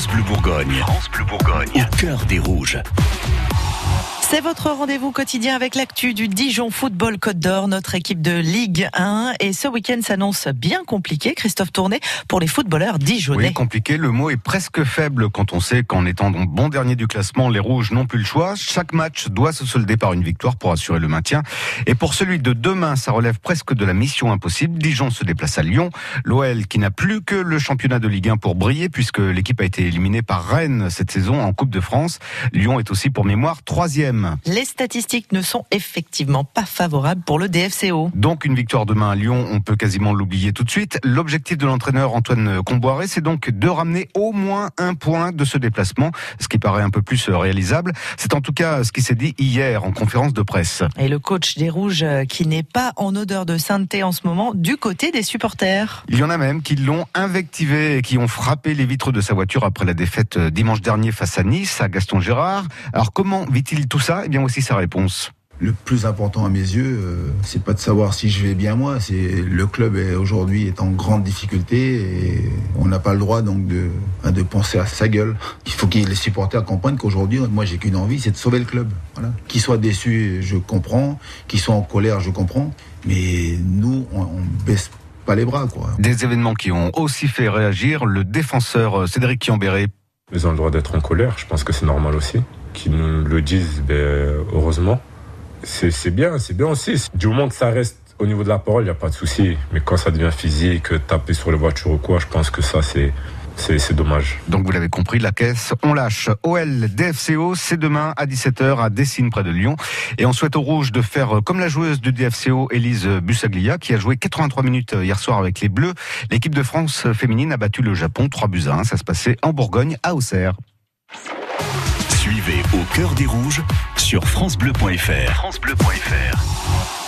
France Bleu Bourgogne. France Bleu Bourgogne. Au cœur des rouges. C'est votre rendez-vous quotidien avec l'actu du Dijon Football Côte d'Or, notre équipe de Ligue 1. Et ce week-end s'annonce bien compliqué, Christophe Tourné, pour les footballeurs dijonnais. Oui, compliqué. Le mot est presque faible quand on sait qu'en étant bon dernier du classement, les Rouges n'ont plus le choix. Chaque match doit se solder par une victoire pour assurer le maintien. Et pour celui de demain, ça relève presque de la mission impossible. Dijon se déplace à Lyon. L'OL qui n'a plus que le championnat de Ligue 1 pour briller puisque l'équipe a été éliminée par Rennes cette saison en Coupe de France. Lyon est aussi pour mémoire troisième les statistiques ne sont effectivement pas favorables pour le DFCO. Donc une victoire demain à Lyon, on peut quasiment l'oublier tout de suite. L'objectif de l'entraîneur Antoine Comboiré, c'est donc de ramener au moins un point de ce déplacement, ce qui paraît un peu plus réalisable. C'est en tout cas ce qui s'est dit hier en conférence de presse. Et le coach des Rouges euh, qui n'est pas en odeur de sainteté en ce moment du côté des supporters. Il y en a même qui l'ont invectivé et qui ont frappé les vitres de sa voiture après la défaite euh, dimanche dernier face à Nice, à Gaston Gérard. Alors comment vit-il tout ça Eh bien aussi sa réponse. Le plus important à mes yeux, euh, c'est pas de savoir si je vais bien moi, c'est le club aujourd'hui est en grande difficulté et on n'a pas le droit donc de, hein, de penser à sa gueule. Il faut que les supporters comprennent qu'aujourd'hui, moi j'ai qu'une envie, c'est de sauver le club. Voilà. Qu'ils soient déçus, je comprends. Qu'ils soient en colère, je comprends. Mais nous, on, on baisse pas les bras. Quoi. Des événements qui ont aussi fait réagir le défenseur euh, Cédric Kiambéré. Ils ont le droit d'être en colère, je pense que c'est normal aussi qui nous le disent, ben, heureusement. C'est bien, c'est bien aussi. Du moment que ça reste au niveau de la parole, il n'y a pas de souci. Mais quand ça devient physique, taper sur les voitures ou quoi, je pense que ça, c'est. C'est dommage. Donc vous l'avez compris, la caisse, on lâche. OL DFCO, c'est demain à 17h à Dessine près de Lyon. Et on souhaite aux Rouges de faire comme la joueuse du DFCO, Elise Bussaglia, qui a joué 83 minutes hier soir avec les Bleus. L'équipe de France féminine a battu le Japon 3 buts à 1. Ça se passait en Bourgogne, à Auxerre. Suivez au cœur des rouges sur francebleu.fr. francebleu.fr.